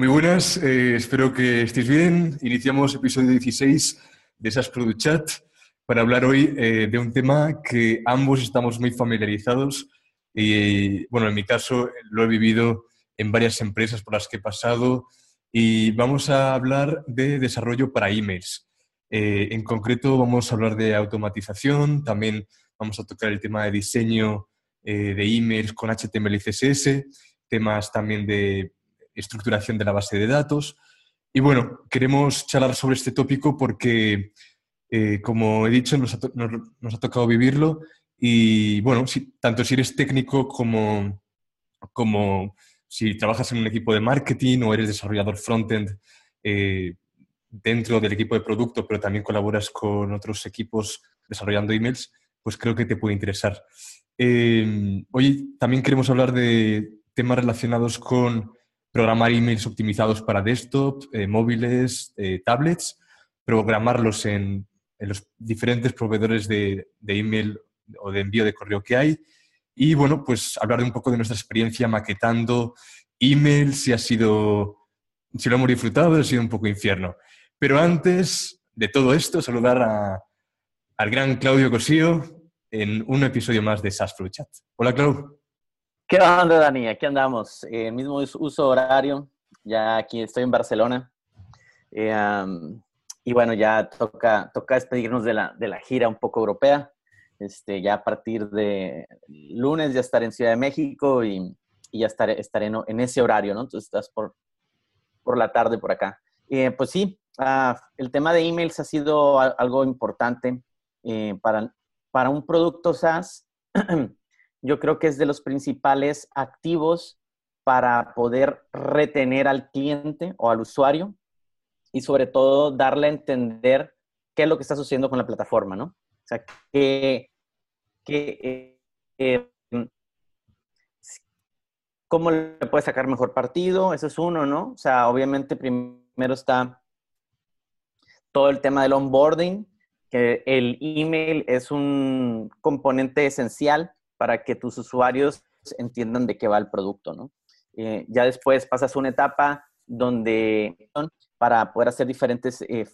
Muy buenas, eh, espero que estéis bien. Iniciamos episodio 16 de SAS Product Chat para hablar hoy eh, de un tema que ambos estamos muy familiarizados y, bueno, en mi caso lo he vivido en varias empresas por las que he pasado y vamos a hablar de desarrollo para emails. Eh, en concreto vamos a hablar de automatización, también vamos a tocar el tema de diseño de emails con HTML y CSS, temas también de estructuración de la base de datos. Y bueno, queremos charlar sobre este tópico porque, eh, como he dicho, nos ha, tocado vivirlo y bueno, si, tanto si eres técnico como, como si trabajas en un equipo de marketing o eres desarrollador frontend eh, dentro del equipo de producto, pero también colaboras con otros equipos desarrollando emails, pues creo que te puede interesar. Eh, hoy también queremos hablar de temas relacionados con programar emails optimizados para desktop, eh, móviles, eh, tablets, programarlos en, los diferentes proveedores de, email o de envío de correo que hay. Y bueno, pues hablar un poco de nuestra experiencia maquetando emails, si ha sido, si lo hemos disfrutado, ha sido un poco infierno. Pero antes de todo esto, saludar al gran Claudio Cosío en un episodio más de SAS Chat. Hola, Claudio. ¿Qué onda, Dani? Aquí andamos. Eh, mismo uso horario. Ya aquí estoy en Barcelona. Eh, y bueno, ya toca, toca despedirnos de la, de la gira un poco europea. Este, ya a partir de lunes ya estaré en Ciudad de México y, y ya estaré, estaré en, ese horario, ¿no? Entonces estás por, por la tarde por acá. Eh, pues sí, ah, el tema de emails ha sido algo importante para, para un producto SaaS. yo creo que es de los principales activos para poder retener al cliente o al usuario y sobre todo darle a entender qué es lo que está sucediendo con la plataforma, ¿no? O sea, que, que eh, eh, cómo le puede sacar mejor partido, eso es uno, ¿no? O sea, obviamente primero está todo el tema del onboarding, que el email es un componente esencial para que tus usuarios entiendan de qué va el producto, ¿no? Eh, ya después pasas una etapa donde para poder hacer diferentes eh,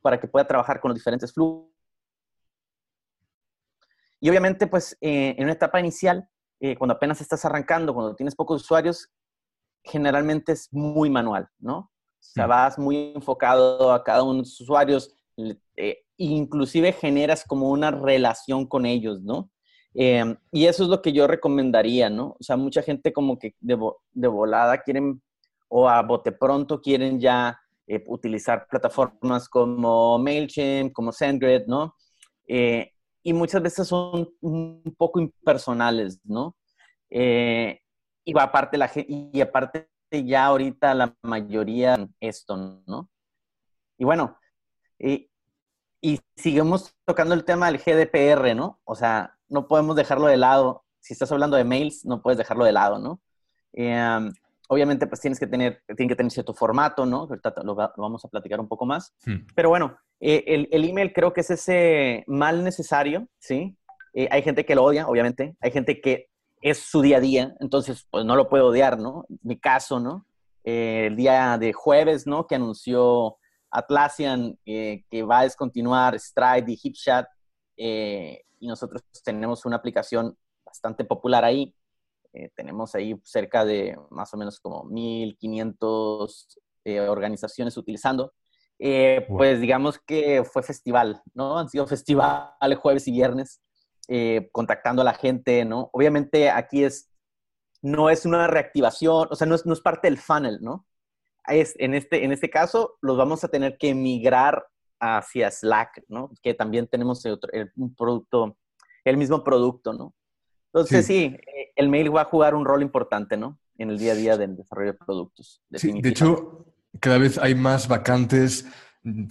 para que pueda trabajar con los diferentes flujos. Y obviamente, pues, eh, en una etapa inicial, eh, cuando apenas estás arrancando, cuando tienes pocos usuarios, generalmente es muy manual, ¿no? O sea, mm. vas muy enfocado a cada uno de los usuarios, inclusive generas como una relación con ellos, ¿no? Em, y eso es lo que yo recomendaría, ¿no? O sea, mucha gente como que de, volada quieren, o a bote pronto quieren ya eh, utilizar plataformas como MailChimp, como SendGrid, ¿no? Eh, y muchas veces son un poco impersonales, ¿no? Eh, y aparte la y aparte ya ahorita la mayoría esto, ¿no? Y bueno, y, y seguimos tocando el tema del GDPR, ¿no? O sea, no podemos dejarlo de lado. Si estás hablando de mails, no puedes dejarlo de lado, ¿no? Em, obviamente, pues tienes que tener, tiene que tener cierto formato, ¿no? Ahorita lo, vamos a platicar un poco más. Hmm. Pero bueno, eh, el, el, email creo que es ese mal necesario, ¿sí? Eh, hay gente que lo odia, obviamente. Hay gente que es su día a día, entonces, pues no lo puedo odiar, ¿no? Mi caso, ¿no? Eh, el día de jueves, ¿no? Que anunció Atlassian que va a descontinuar Stride y HipChat y nosotros tenemos una aplicación bastante popular ahí. Eh, tenemos ahí cerca de más o menos como 1.500 eh, organizaciones utilizando. Eh, pues digamos que fue festival, ¿no? Han sido festivales jueves y viernes, contactando a la gente, ¿no? Obviamente aquí es, no es una reactivación, o sea, no es, no es parte del funnel, ¿no? Es, en, este, en este caso, los vamos a tener que migrar hacia Slack, ¿no? Que también tenemos un producto, el mismo producto, ¿no? Entonces sí. Eh, el mail va a jugar un rol importante, ¿no? En el día a día del desarrollo de productos. Sí, de hecho, cada vez hay más vacantes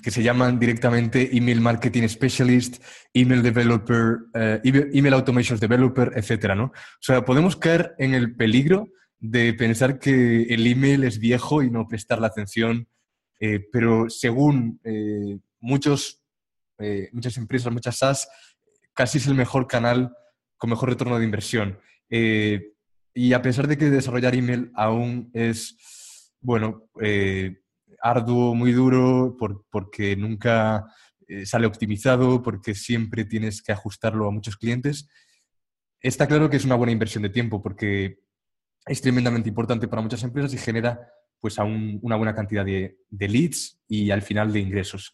que se llaman directamente Email Marketing Specialist, Email Developer, eh, Email Automation Developer, etcétera, ¿no? O sea, podemos caer en el peligro de pensar que el email es viejo y no prestar la atención, eh, pero según muchos, eh, muchas empresas, muchas SaaS, casi es el mejor canal con mejor retorno de inversión. Eh, y a pesar de que desarrollar email aún es bueno, arduo, muy duro, porque nunca sale optimizado, porque siempre tienes que ajustarlo a muchos clientes. Está claro que es una buena inversión de tiempo porque es tremendamente importante para muchas empresas y genera pues a una buena cantidad de, leads y al final de ingresos.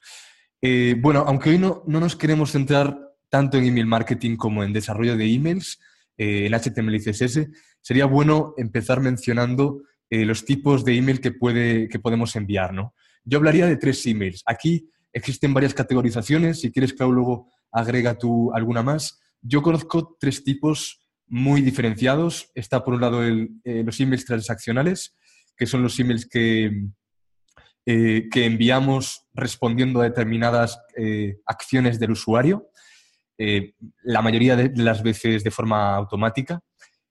Eh, bueno, aunque hoy no, no, nos queremos centrar tanto en email marketing como en desarrollo de emails, eh, en HTML y CSS, sería bueno empezar mencionando eh, los tipos de email que, puede, que podemos enviar. ¿no? Yo hablaría de tres emails. Aquí existen varias categorizaciones. Si quieres, Clau, luego agrega tú alguna más. Yo conozco tres tipos muy diferenciados. Está por un lado los emails transaccionales, que son los emails que, eh, que enviamos respondiendo a determinadas eh, acciones del usuario, eh, la mayoría de las veces de forma automática.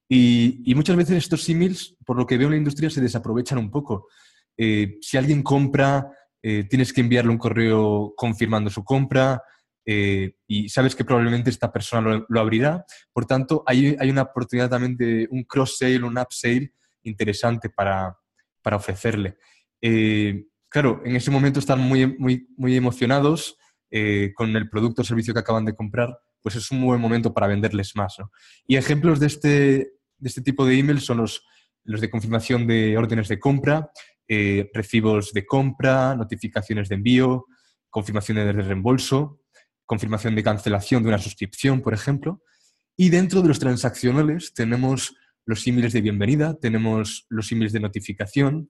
Y, muchas veces estos emails, por lo que veo en la industria, se desaprovechan un poco. si alguien compra, tienes que enviarle un correo confirmando su compra y sabes que probablemente esta persona lo, abrirá. Por tanto, hay, hay, una oportunidad también de un cross-sale, un up-sale interesante para, para ofrecerle. Eh, claro, en ese momento están muy, muy, muy emocionados eh, con el producto o servicio que acaban de comprar, pues es un buen momento para venderles más. Y ejemplos de este, de este tipo de emails son los, los de confirmación de órdenes de compra, eh, recibos de compra, notificaciones de envío, confirmaciones de reembolso, confirmación de cancelación de una suscripción, por ejemplo. Y dentro de los transaccionales tenemos los emails de bienvenida, tenemos los emails de notificación,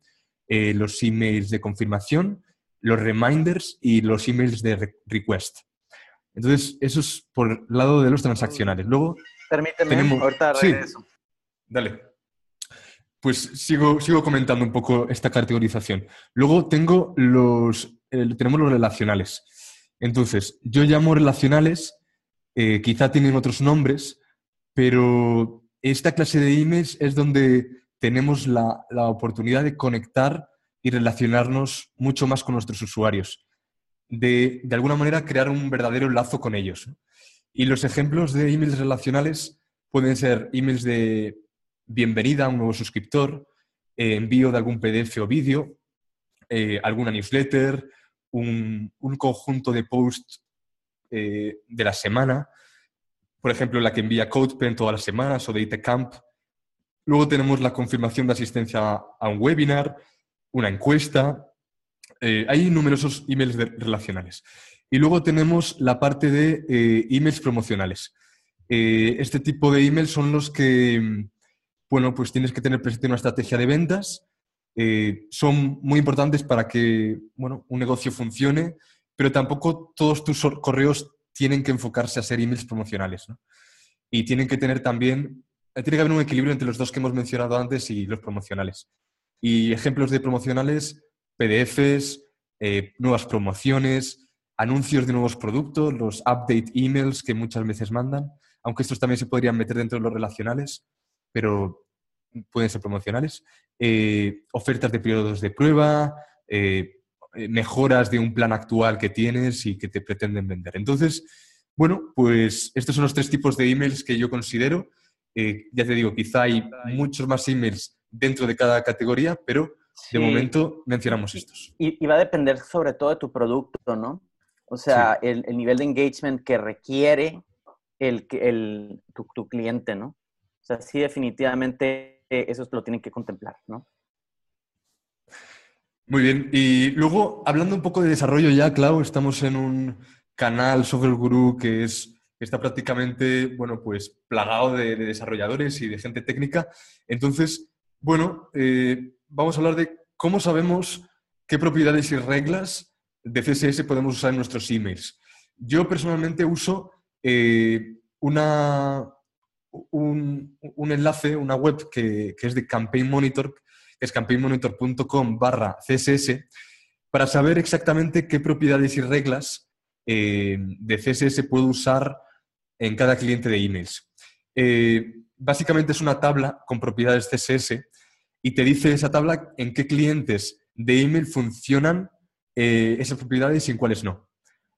eh, los emails de confirmación, los reminders y los emails de request. Entonces, eso es por el lado de los transaccionales. Luego, Permíteme, ahorita regreso. Sí, dale. Pues sigo, sigo comentando un poco esta categorización. Luego tengo los, tenemos los relacionales. Entonces, yo llamo relacionales, eh, quizá tienen otros nombres, pero esta clase de emails es donde tenemos la, oportunidad de conectar y relacionarnos mucho más con nuestros usuarios. De, alguna manera crear un verdadero lazo con ellos. Y los ejemplos de emails relacionales pueden ser emails de bienvenida a un nuevo suscriptor, eh, envío de algún PDF o vídeo, eh, alguna newsletter, un, conjunto de posts eh, de la semana, por ejemplo, la que envía CodePen todas las semanas o de ITCamp. Luego tenemos la confirmación de asistencia a un webinar, una encuesta. Eh, hay numerosos emails relacionales. Y luego tenemos la parte de eh, emails promocionales. Eh, este tipo de emails son los que, bueno, pues tienes que tener presente una estrategia de ventas. son muy importantes para que, bueno, un negocio funcione, pero tampoco todos tus correos tienen que enfocarse a ser emails promocionales. Y tienen que tener también, tiene que haber un equilibrio entre los dos que hemos mencionado antes y los promocionales. Y ejemplos de promocionales, PDFs, eh, nuevas promociones, anuncios de nuevos productos, los update emails que muchas veces mandan, aunque estos también se podrían meter dentro de los relacionales, pero pueden ser promocionales, eh, ofertas de periodos de prueba, eh, mejoras de un plan actual que tienes y que te pretenden vender. Entonces, bueno, pues estos son los tres tipos de emails que yo considero. Eh, ya te digo, quizá hay muchos más emails dentro de cada categoría, pero de momento mencionamos estos. Y, va a depender sobre todo de tu producto, ¿no? O sea, el, nivel de engagement que requiere el, el, tu, tu, cliente, ¿no? O sea, sí, definitivamente eh, eso lo tienen que contemplar, ¿no? Muy bien. Y luego, hablando un poco de desarrollo ya, Clau, estamos en un canal Software Guru que es está prácticamente, bueno, pues plagado de, desarrolladores y de gente técnica. Entonces, bueno, eh, vamos a hablar de cómo sabemos qué propiedades y reglas de CSS podemos usar en nuestros emails. Yo personalmente uso eh, una, un, enlace, una web que, que, es de Campaign Monitor, es campaignmonitor.com barra CSS, para saber exactamente qué propiedades y reglas eh, de CSS puedo usar en cada cliente de emails. Eh, básicamente es una tabla con propiedades CSS y te dice esa tabla en qué clientes de email funcionan eh, esas propiedades y en cuáles no.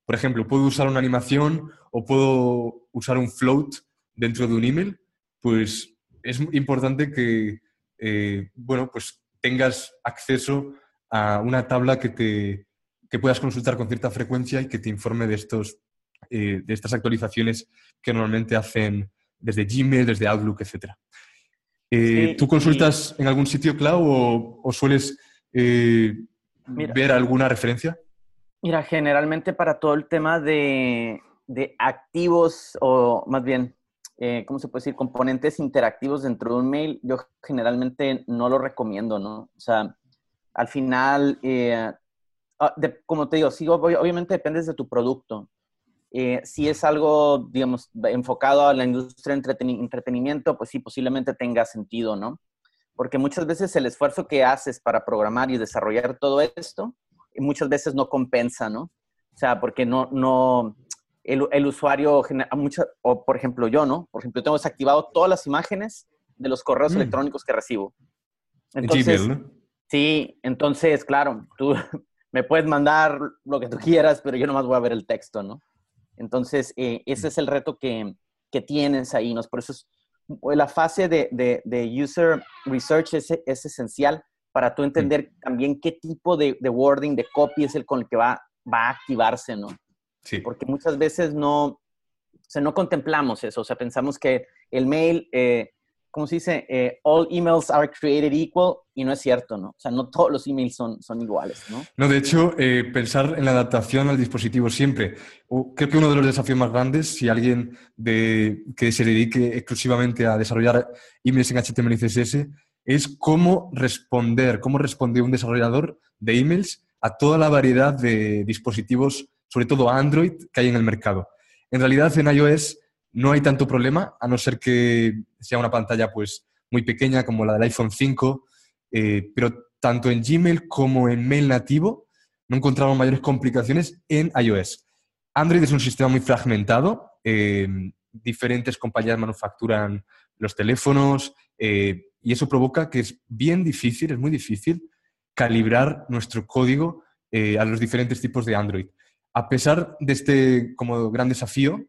Por ejemplo, puedo usar una animación o puedo usar un float dentro de un email, pues es importante que, eh, bueno, pues tengas acceso a una tabla que, te, que puedas consultar con cierta frecuencia y que te informe de, estos, eh, de estas actualizaciones que normalmente hacen desde Gmail, desde Outlook, etc. Eh, ¿Tú consultas en algún sitio cloud o, sueles eh, ver alguna referencia? Mira, generalmente para todo el tema de, de activos o más bien, eh, ¿cómo se puede decir? Componentes interactivos dentro de un mail, yo generalmente no lo recomiendo, ¿no? O sea, al final, ah, como te digo, sí, obviamente depende de tu producto. Eh, si es algo, digamos, enfocado a la industria de entretenimiento, pues sí, posiblemente tenga sentido, ¿no? Porque muchas veces el esfuerzo que haces para programar y desarrollar todo esto, muchas veces no compensa, ¿no? O sea, porque no, no, el, usuario, mucha, o por ejemplo yo, ¿no? Por ejemplo, tengo desactivado todas las imágenes de los correos mm. electrónicos que recibo. Entonces, Sí, entonces, claro, tú me puedes mandar lo que tú quieras, pero yo nomás voy a ver el texto, ¿no? Entonces, eh, ese mm. es el reto que, que, tienes ahí, ¿no? Por eso es, la fase de, de, user research es, es, esencial para tú entender también qué tipo de, de, wording, de copy es el con el que va, va a activarse, ¿no? Porque muchas veces no, o sea, no contemplamos eso, o sea, pensamos que el mail, eh, ¿cómo se dice? Eh, all emails are created equal y no es cierto, ¿no? O sea, no todos los emails son, son iguales, ¿no? No, de hecho, eh, pensar en la adaptación al dispositivo siempre. Creo que uno de los desafíos más grandes, si alguien de, que se dedique exclusivamente a desarrollar emails en HTML y CSS, es cómo responder, cómo responde un desarrollador de emails a toda la variedad de dispositivos sobre todo Android, que hay en el mercado. En realidad en iOS no hay tanto problema, a no ser que sea una pantalla pues muy pequeña como la del iPhone 5, eh, pero tanto en Gmail como en Mail nativo no encontramos mayores complicaciones en iOS. Android es un sistema muy fragmentado, eh, diferentes compañías manufacturan los teléfonos eh, y eso provoca que es bien difícil, es muy difícil calibrar nuestro código a los diferentes tipos de Android a pesar de este como gran desafío,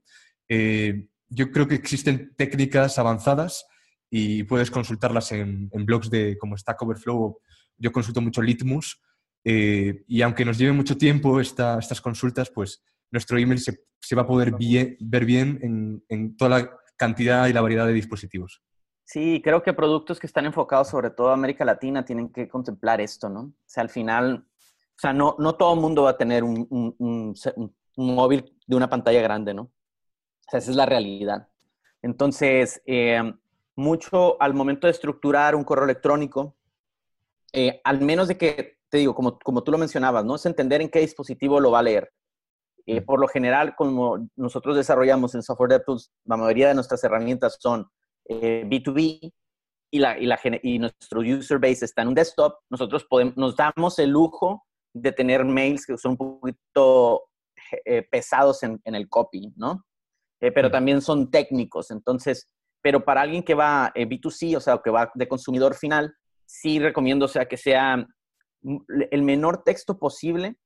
eh, yo creo que existen técnicas avanzadas y puedes consultarlas en, blogs de como Stack Overflow. Yo consulto mucho Litmus eh, y aunque nos lleve mucho tiempo estas consultas, pues nuestro email se, va a poder ver bien en, en, toda la cantidad y la variedad de dispositivos. Sí, creo que productos que están enfocados sobre todo a América Latina tienen que contemplar esto, ¿no? O sea, al final o sea, no, no todo el mundo va a tener un, un, móvil de una pantalla grande, ¿no? O sea, esa es la realidad. Entonces, eh, mucho al momento de estructurar un correo electrónico, eh, al menos de que, te digo, como, como tú lo mencionabas, ¿no? Es entender en qué dispositivo lo va a leer. Eh, por lo general, como nosotros desarrollamos en Software DevTools, la mayoría de nuestras herramientas son B2B y, la, y, la, y nuestro user base está en un desktop, nosotros podemos, nos damos el lujo de tener mails que son un poquito eh, pesados en, el copy, ¿no? Eh, pero también son técnicos. Entonces, pero para alguien que va eh, B2C, o sea, que va de consumidor final, sí recomiendo, o sea, que sea el menor texto posible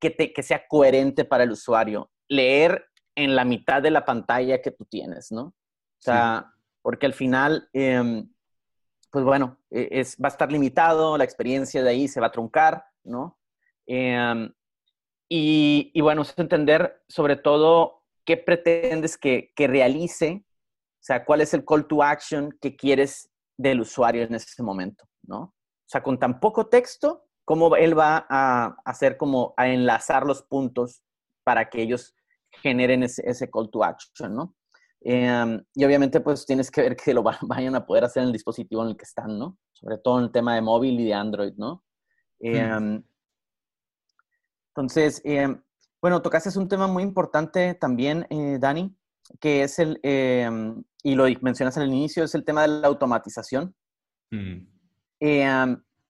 que, te, que sea coherente para el usuario. Leer en la mitad de la pantalla que tú tienes, ¿no? O sea, porque al final, em, pues bueno, e, es, va a estar limitado, la experiencia de ahí se va a truncar. ¿no? Em, y, y, bueno, es entender sobre todo qué pretendes que, que, realice, o sea, cuál es el call to action que quieres del usuario en ese momento, ¿no? O sea, con tan poco texto, cómo él va a hacer como a enlazar los puntos para que ellos generen ese, ese call to action, ¿no? Em, y obviamente, pues tienes que ver que lo vayan a poder hacer en el dispositivo en el que están, ¿no? Sobre todo en el tema de móvil y de Android, ¿no? Em, entonces, em, bueno, tocaste un tema muy importante también, eh, Dani, que es el, em, y lo mencionas al inicio, es el tema de la automatización. Mm.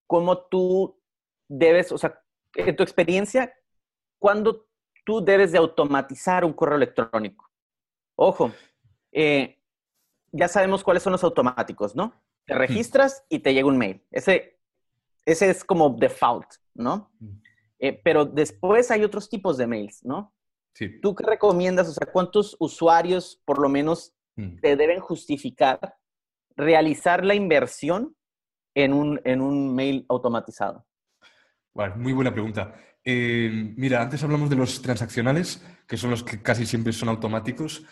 ¿Cómo tú debes, o sea, en tu experiencia, cuándo tú debes de automatizar un correo electrónico? Ojo, eh, ya sabemos cuáles son los automáticos, ¿no? Te registras y te llega un mail. Ese ese es como default, ¿no? Mm. Eh, pero después hay otros tipos de mails, ¿no? Sí. ¿Tú qué recomiendas? O sea, ¿cuántos usuarios por lo menos mm. te deben justificar realizar la inversión en un, en un mail automatizado? Bueno, muy buena pregunta. Eh, mira, antes hablamos de los transaccionales, que son los que casi siempre son automáticos.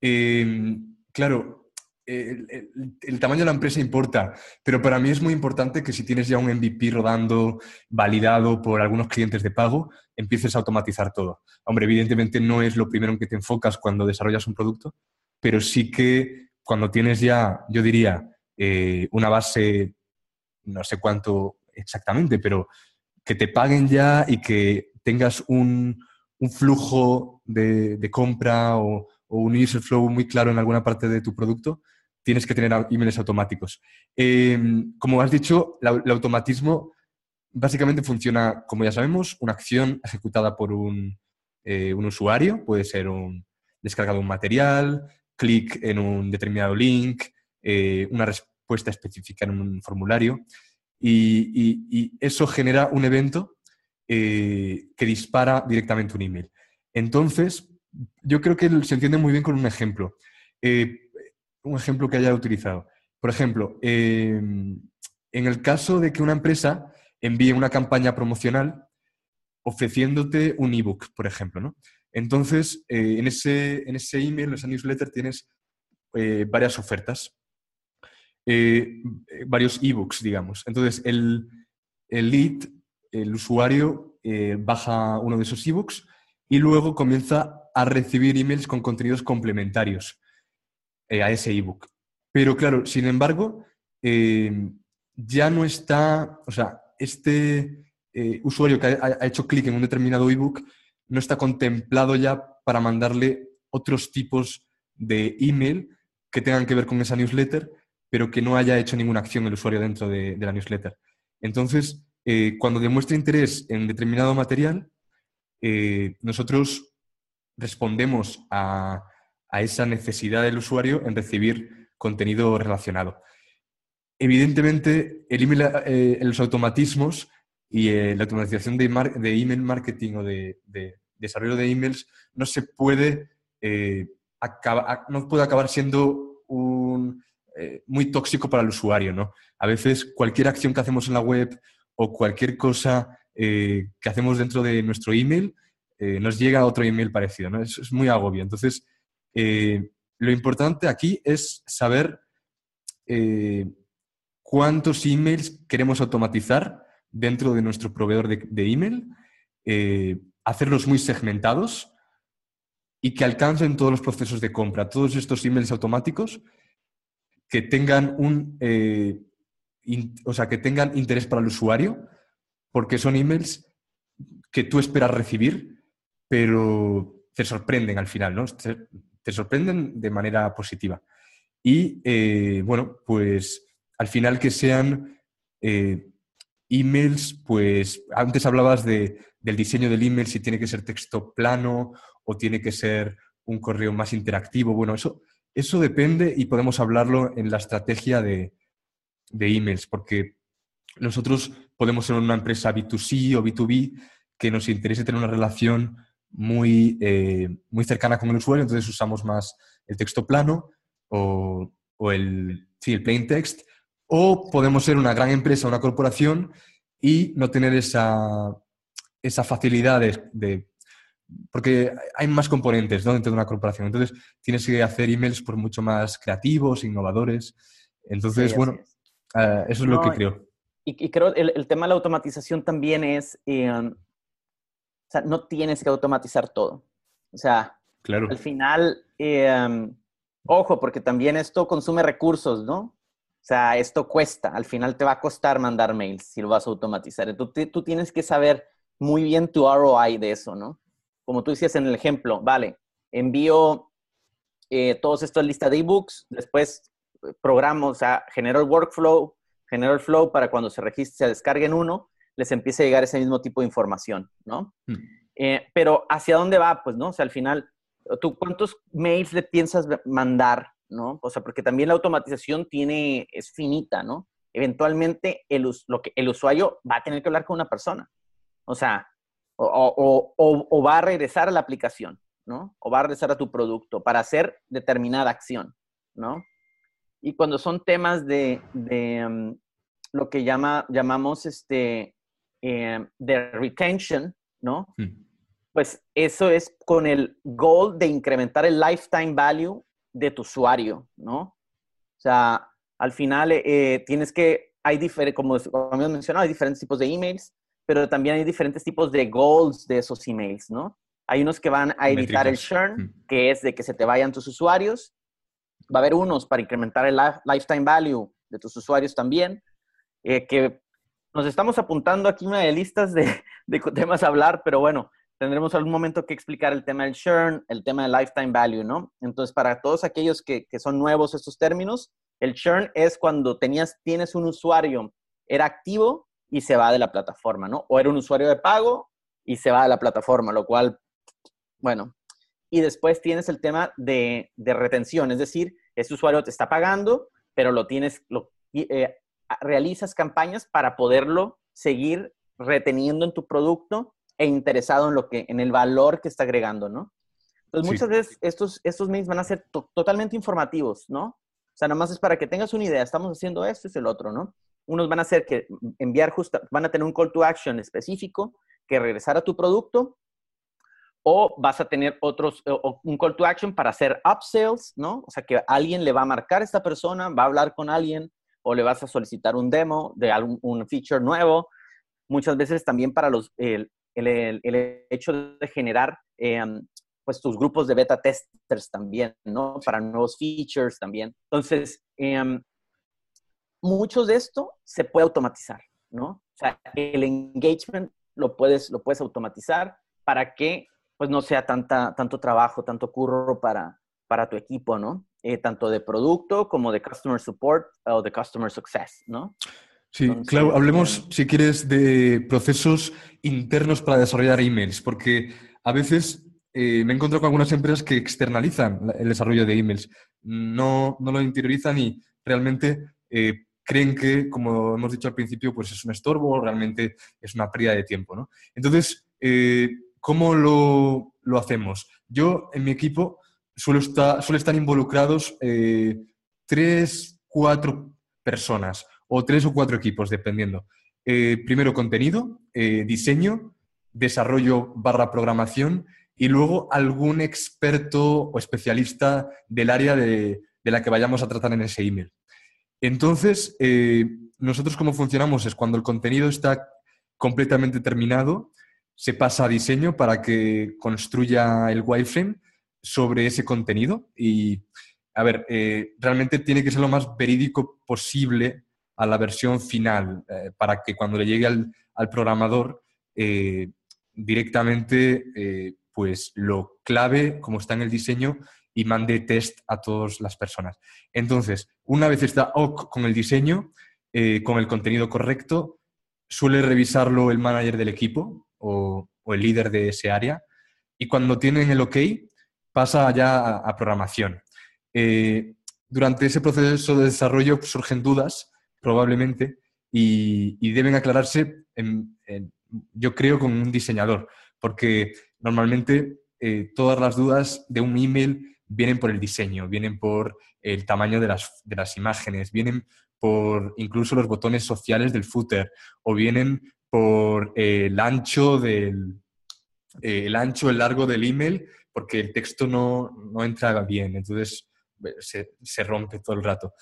Eh, claro, el, tamaño de la empresa importa, pero para mí es muy importante que si tienes ya un MVP rodando, validado por algunos clientes de pago, empieces a automatizar todo. Hombre, evidentemente no es lo primero en que te enfocas cuando desarrollas un producto, pero sí que cuando tienes ya, yo diría, eh, una base, no sé cuánto exactamente, pero que te paguen ya y que tengas un, flujo de, compra o, un user flow muy claro en alguna parte de tu producto, tienes que tener emails automáticos. Em, como has dicho, el automatismo básicamente funciona, como ya sabemos, una acción ejecutada por un, eh, usuario, puede ser un descarga de un material, clic en un determinado link, eh, una respuesta específica en un formulario y, eso genera un evento eh, que dispara directamente un email. Entonces, yo creo que se entiende muy bien con un ejemplo. Un ejemplo que haya utilizado. Por ejemplo, em, en el caso de que una empresa envíe una campaña promocional ofreciéndote un ebook, por ejemplo, ¿no? Entonces, eh, en, ese, en ese email, en esa newsletter, tienes varias ofertas. Eh, varios ebooks, digamos. Entonces, el, el lead, el usuario, eh, baja uno de esos ebooks y luego comienza a recibir emails con contenidos complementarios eh, a ese ebook. Pero claro, sin embargo, ya no está, o sea, este usuario que ha, hecho clic en un determinado ebook no está contemplado ya para mandarle otros tipos de email que tengan que ver con esa newsletter, pero que no haya hecho ninguna acción el usuario dentro de, la newsletter. Entonces, eh, cuando demuestra interés en determinado material, eh, nosotros respondemos a, esa necesidad del usuario en recibir contenido relacionado. Evidentemente, eh, los automatismos y la automatización de, email marketing o de, desarrollo de emails no se puede, no puede acabar siendo un, eh, muy tóxico para el usuario, ¿no? A veces cualquier acción que hacemos en la web o cualquier cosa eh, que hacemos dentro de nuestro email eh, nos llega a otro email parecido, ¿no? Es, es muy agobio. Entonces, lo importante aquí es saber cuántos emails queremos automatizar dentro de nuestro proveedor de, email, hacerlos muy segmentados y que alcancen todos los procesos de compra, todos estos emails automáticos que tengan un, eh, o sea, que tengan interés para el usuario, porque son emails que tú esperas recibir, pero te sorprenden al final, ¿no? Sorprenden de manera positiva. Y eh, bueno, pues al final que sean eh, emails, pues antes hablabas de, del diseño del email, si tiene que ser texto plano o tiene que ser un correo más interactivo. Bueno, eso eso depende y podemos hablarlo en la estrategia de, emails, porque nosotros podemos ser una empresa B2C o B2B que nos interese tener una relación muy, eh, muy cercana con el usuario, entonces usamos más el texto plano o, el, el plain text, o podemos ser una gran empresa, una corporación y no tener esa, esa facilidad de porque hay más componentes dentro de una corporación. Entonces, tienes que hacer emails por mucho más creativos, innovadores. Entonces, bueno, eh, eso es lo que creo. Y, creo el, el tema de la automatización también es, eh, o sea, no tienes que automatizar todo. O sea, claro. al final, eh, ojo, porque también esto consume recursos, ¿no? O sea, esto cuesta, al final te va a costar mandar mails si lo vas a automatizar. Entonces, tú tienes que saber muy bien tu ROI de eso, ¿no? como tú decías en el ejemplo, vale, envío eh, todas estas listas de ebooks, después eh, programo, o sea, genero el workflow, genero el flow para cuando se registre, se descarguen uno, les empiece a llegar ese mismo tipo de información, ¿no? Hmm. Eh, pero ¿hacia dónde va? Pues, ¿no? O sea, al final, ¿tú cuántos mails le piensas mandar, ¿no? O sea, porque también la automatización tiene, es finita, ¿no? Eventualmente el, lo que, el usuario va a tener que hablar con una persona. O sea, o, va a regresar a la aplicación, ¿no? O va a regresar a tu producto para hacer determinada acción, ¿no? Y cuando son temas de, de, mm, lo que llama, llamamos este, eh, de retention, ¿no? Hmm. Pues eso es con el goal de incrementar el lifetime value de tu usuario, ¿no? O sea, al final eh, tienes que, hay diferentes, como, como mencionado, hay diferentes tipos de emails, pero también hay diferentes tipos de goals de esos emails, ¿no? Hay unos que van a evitar el churn, hmm. que es de que se te vayan tus usuarios. Va a haber unos para incrementar el lifetime value de tus usuarios también, eh, que nos estamos apuntando aquí una de listas de, temas a hablar, pero bueno, tendremos algún momento que explicar el tema del churn, el tema del lifetime value, ¿no? Entonces, para todos aquellos que, son nuevos estos términos, el churn es cuando tenías, tienes un usuario, era activo y se va de la plataforma, ¿no? O era un usuario de pago y se va de la plataforma, lo cual, bueno. Y después tienes el tema de, retención, es decir, ese usuario te está pagando, pero lo tienes, lo, eh, realizas campañas para poderlo seguir reteniendo en tu producto e interesado en lo que, en el valor que está agregando, ¿no? Entonces, muchas veces estos, estos mails van a ser totalmente informativos, ¿no? O sea, nomás es para que tengas una idea, estamos haciendo esto, es el otro, ¿no? Unos van a ser que enviar justo, van a tener un call to action específico que regresar a tu producto o vas a tener otros, un call to action para hacer upsells, ¿no? O sea, que alguien le va a marcar a esta persona, va a hablar con alguien o le vas a solicitar un demo de algún un feature nuevo. Muchas veces también para los, el, el, el hecho de generar em, pues tus grupos de beta testers también, ¿no? Para nuevos features también. Entonces, eh, mucho de esto se puede automatizar, ¿no? O sea, el engagement lo puedes, lo puedes automatizar para que pues no sea tanta, tanto trabajo, tanto curro para, para tu equipo, ¿no? Eh, tanto de producto como de customer support o de customer success, ¿no? Sí, claro, hablemos, eh, si quieres, de procesos internos para desarrollar emails, porque a veces eh, me encuentro con algunas empresas que externalizan el desarrollo de emails, no, no lo interiorizan y realmente creen que, como hemos dicho al principio, pues es un estorbo, realmente es una pérdida de tiempo, ¿no? Entonces, ¿cómo lo, lo hacemos? Yo, en mi equipo, suele estar, suele estar involucrados eh, tres, cuatro personas o tres o cuatro equipos, dependiendo. Eh, primero contenido, eh, diseño, desarrollo barra programación y luego algún experto o especialista del área de, de la que vayamos a tratar en ese email. Entonces, nosotros cómo funcionamos es cuando el contenido está completamente terminado, se pasa a diseño para que construya el wireframe sobre ese contenido y, a ver, eh, realmente tiene que ser lo más verídico posible a la versión final eh, para que cuando le llegue al, programador eh, directamente pues lo clave como está en el diseño y mande test a todas las personas. Entonces, una vez está OK con el diseño, con el contenido correcto, suele revisarlo el manager del equipo o, o el líder de ese área y cuando tienen el OK, pasa ya a, programación. Eh, durante ese proceso de desarrollo surgen dudas, probablemente, y, deben aclararse, yo creo, con un diseñador, porque normalmente eh, todas las dudas de un email vienen por el diseño, vienen por el tamaño de las, de las imágenes, vienen por incluso los botones sociales del footer o vienen por el ancho del el ancho, el largo del email porque el texto no, no entra bien, entonces se, se, rompe todo el rato.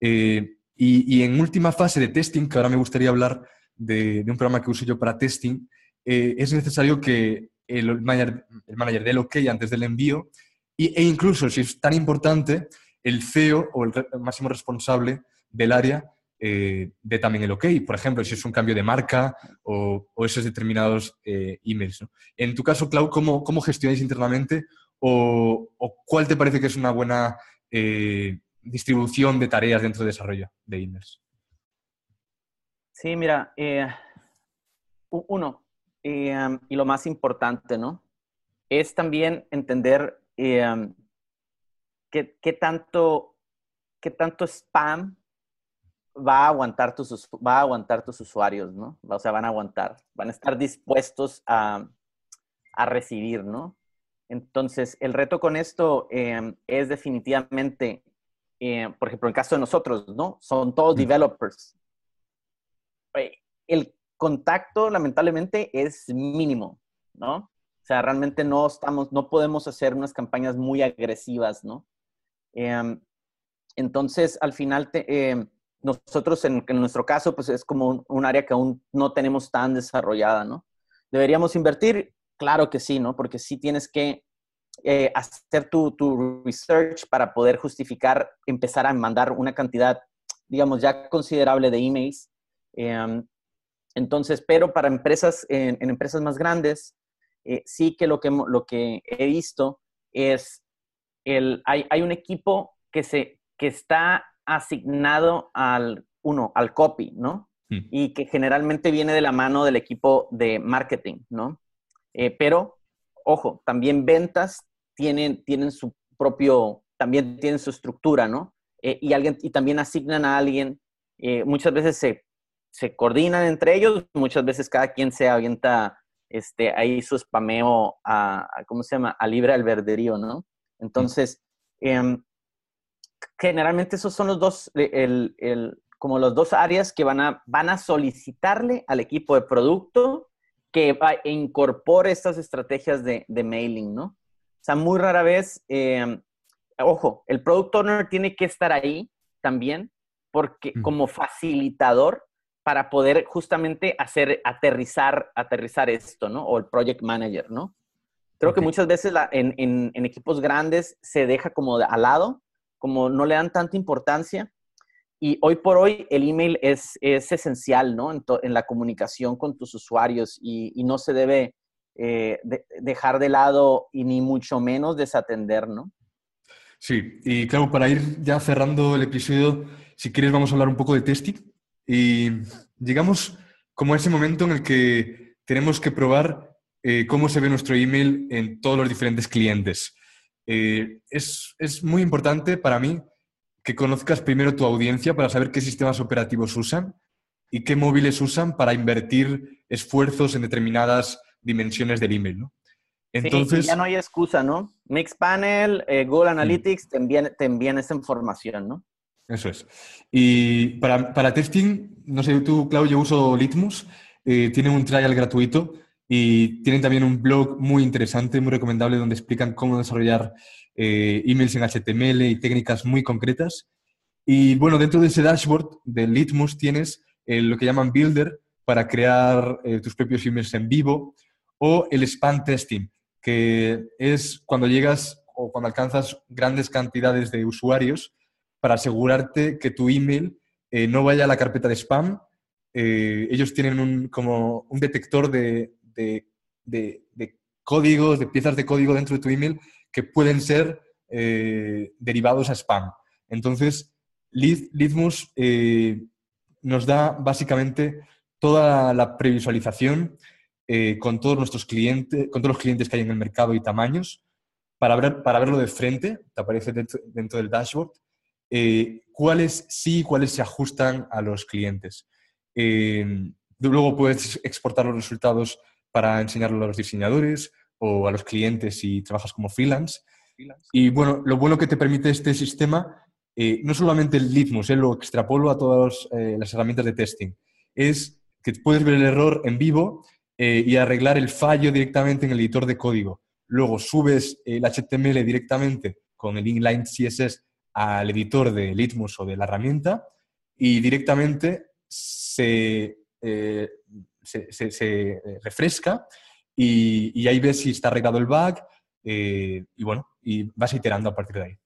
Eh, y, y, en última fase de testing, que ahora me gustaría hablar de, de un programa que uso yo para testing, eh, es necesario que el manager, el manager dé el OK antes del envío y, e incluso, si es tan importante, el CEO o el máximo responsable del área eh, dé también el OK. Por ejemplo, si es un cambio de marca o, esos determinados eh, emails. En tu caso, Clau, ¿cómo, cómo gestionáis internamente o, cuál te parece que es una buena eh, distribución de tareas dentro de desarrollo de emails? Sí, mira, uno, y lo más importante, ¿no? Es también entender qué, qué, tanto, qué tanto spam va a aguantar tus, va a aguantar tus usuarios, ¿no? O sea, van a aguantar, van a estar dispuestos a, a recibir, ¿no? Entonces, el reto con esto em, es definitivamente, eh, por ejemplo, en el caso de nosotros, ¿no? Son todos developers. el contacto, lamentablemente, es mínimo, ¿no? O sea, realmente no estamos, no podemos hacer unas campañas muy agresivas, ¿no? Em, entonces, al final, em, nosotros en, nuestro caso, pues es como un, área que aún no tenemos tan desarrollada, ¿no? ¿Deberíamos invertir? Claro que sí, ¿no? Porque sí tienes que eh, hacer tu, tu, research para poder justificar, empezar a mandar una cantidad, digamos, ya considerable de emails. Em, entonces, pero para empresas, en, empresas más grandes, eh, sí que lo, que lo que he visto es, el, hay, hay un equipo que, se, que está asignado al, uno, al copy, ¿no? Hmm. Y que generalmente viene de la mano del equipo de marketing, ¿no? Eh, pero, ojo, también ventas tienen, tienen su propio, también tienen su estructura, ¿no? Eh, y, alguien, y también asignan a alguien, eh, muchas veces se, se, coordinan entre ellos, muchas veces cada quien se avienta este, ahí su spameo a, ¿cómo se llama? A libre albedrío, ¿no? Entonces, em, generalmente esos son los dos, el, el, como los dos áreas que van a, van a solicitarle al equipo de producto que va, incorpore estas estrategias de, de, mailing, ¿no? O sea, muy rara vez, eh, ojo, el product owner tiene que estar ahí también porque como facilitador para poder justamente hacer aterrizar, aterrizar esto, ¿no? O el project manager, ¿no? Creo que muchas veces la, en, en, en, equipos grandes se deja como de, al lado como no le dan tanta importancia. Y hoy por hoy el email es, es esencial, ¿no? En, la comunicación con tus usuarios y, no se debe eh, dejar de lado y ni mucho menos desatender, ¿no? Sí, y claro, para ir ya cerrando el episodio, si quieres vamos a hablar un poco de testing y llegamos como a ese momento en el que tenemos que probar eh, cómo se ve nuestro email en todos los diferentes clientes. Eh, es, es, muy importante para mí que conozcas primero tu audiencia para saber qué sistemas operativos usan y qué móviles usan para invertir esfuerzos en determinadas dimensiones del email, ¿no? Entonces, ya no hay excusa, ¿no? Mixpanel, eh, Google Analytics te, envían, te envían esa información, ¿no? Eso es. Y para, para testing, no sé, tú, Claudio, yo uso Litmus, eh, tiene un trial gratuito y tienen también un blog muy interesante, muy recomendable, donde explican cómo desarrollar eh, emails en HTML y técnicas muy concretas. Y bueno, dentro de ese dashboard de Litmus tienes eh, lo que llaman Builder para crear eh, tus propios emails en vivo o el spam testing, que es cuando llegas o cuando alcanzas grandes cantidades de usuarios para asegurarte que tu email no vaya a la carpeta de spam. ellos tienen como un detector de, de, códigos, de piezas de código dentro de tu email que pueden ser eh, derivados a spam. Entonces, Litmus eh, nos da básicamente toda la previsualización eh, con todos nuestros clientes, con todos los clientes que hay en el mercado y tamaños, para, ver, para verlo de frente, te aparece dentro, del dashboard, cuáles sí y cuáles se ajustan a los clientes. luego puedes exportar los resultados para enseñarlo a los diseñadores o a los clientes si trabajas como freelance. Y bueno, lo bueno que te permite este sistema, eh, no solamente el Litmus, eh, lo extrapolo a todas eh, las herramientas de testing, es que puedes ver el error en vivo y arreglar el fallo directamente en el editor de código. Luego subes el HTML directamente con el inline CSS al editor de Litmus o de la herramienta y directamente se se, eh, refresca y, ahí ves si está arreglado el bug eh, y bueno, y vas iterando a partir de ahí.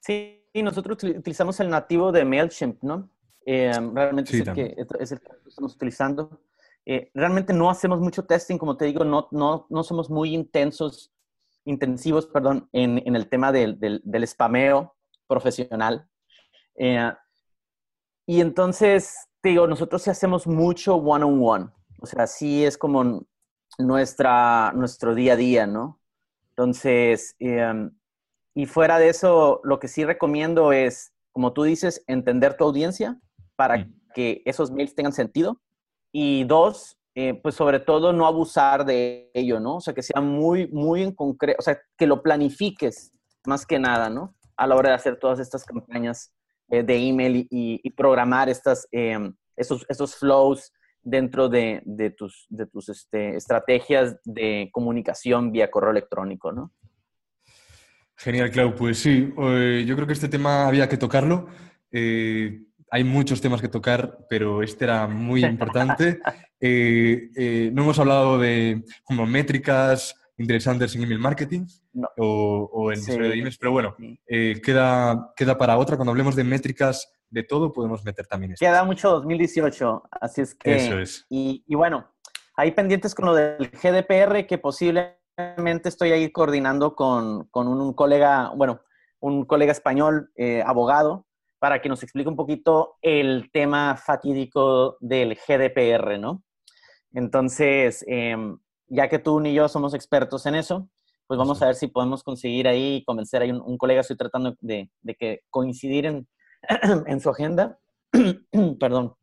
Sí, nosotros utilizamos el nativo de MailChimp, ¿no? Eh, realmente es, el que, es, el que, estamos utilizando. realmente no hacemos mucho testing, como te digo, no, no, no somos muy intensos, intensivos, perdón, en, en el tema del, del, del spameo profesional. y entonces, digo, nosotros sí hacemos mucho one-on-one. O sea, sí es como nuestra, nuestro día a día, ¿no? Entonces, em, y fuera de eso, lo que sí recomiendo es, como tú dices, entender tu audiencia para mm. que esos mails tengan sentido. Y dos, eh, pues sobre todo no abusar de ello, ¿no? O sea, que sea muy, muy en concreto, o sea, que lo planifiques más que nada, ¿no? A la hora de hacer todas estas campañas eh, de email y, programar estas, esos, esos flows dentro de, de tus, de tus este, estrategias de comunicación vía correo electrónico, ¿no? Genial, Clau. Pues sí, eh, yo creo que este tema había que tocarlo. Eh, hay muchos temas que tocar, pero este era muy importante. Eh, no hemos hablado de como métricas interesantes en email marketing o, en sí. de emails, pero bueno, queda, queda para otra. Cuando hablemos de métricas de todo, podemos meter también esto. Queda mucho 2018, así es que... Eso es. Y, y bueno, hay pendientes con lo del GDPR que posiblemente estoy ahí coordinando con, un, colega, bueno, un colega español, eh, abogado, para que nos explique un poquito el tema fatídico del GDPR, ¿no? Entonces, em, ya que tú ni yo somos expertos en eso, pues vamos a ver si podemos conseguir ahí convencer. Hay un, colega, estoy tratando de, que coincidir en, en su agenda. Perdón.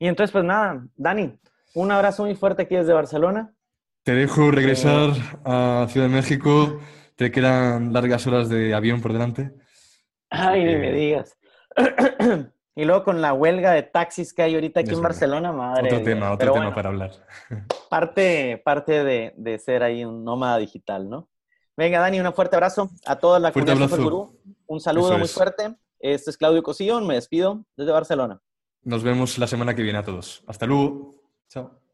Y entonces, pues nada, Dani, un abrazo muy fuerte aquí desde Barcelona. Te dejo regresar a Ciudad de México. Te quedan largas horas de avión por delante. Ay, ni me digas. y luego con la huelga de taxis que hay ahorita aquí en Barcelona, madre. Otro tema, otro tema para hablar. parte parte de, ser ahí un nómada digital, ¿no? Venga, Dani, un fuerte abrazo a toda la comunidad Gurú. Un saludo muy fuerte. Este es Claudio Cosillón, me despido desde Barcelona. Nos vemos la semana que viene a todos. Hasta luego. Chao.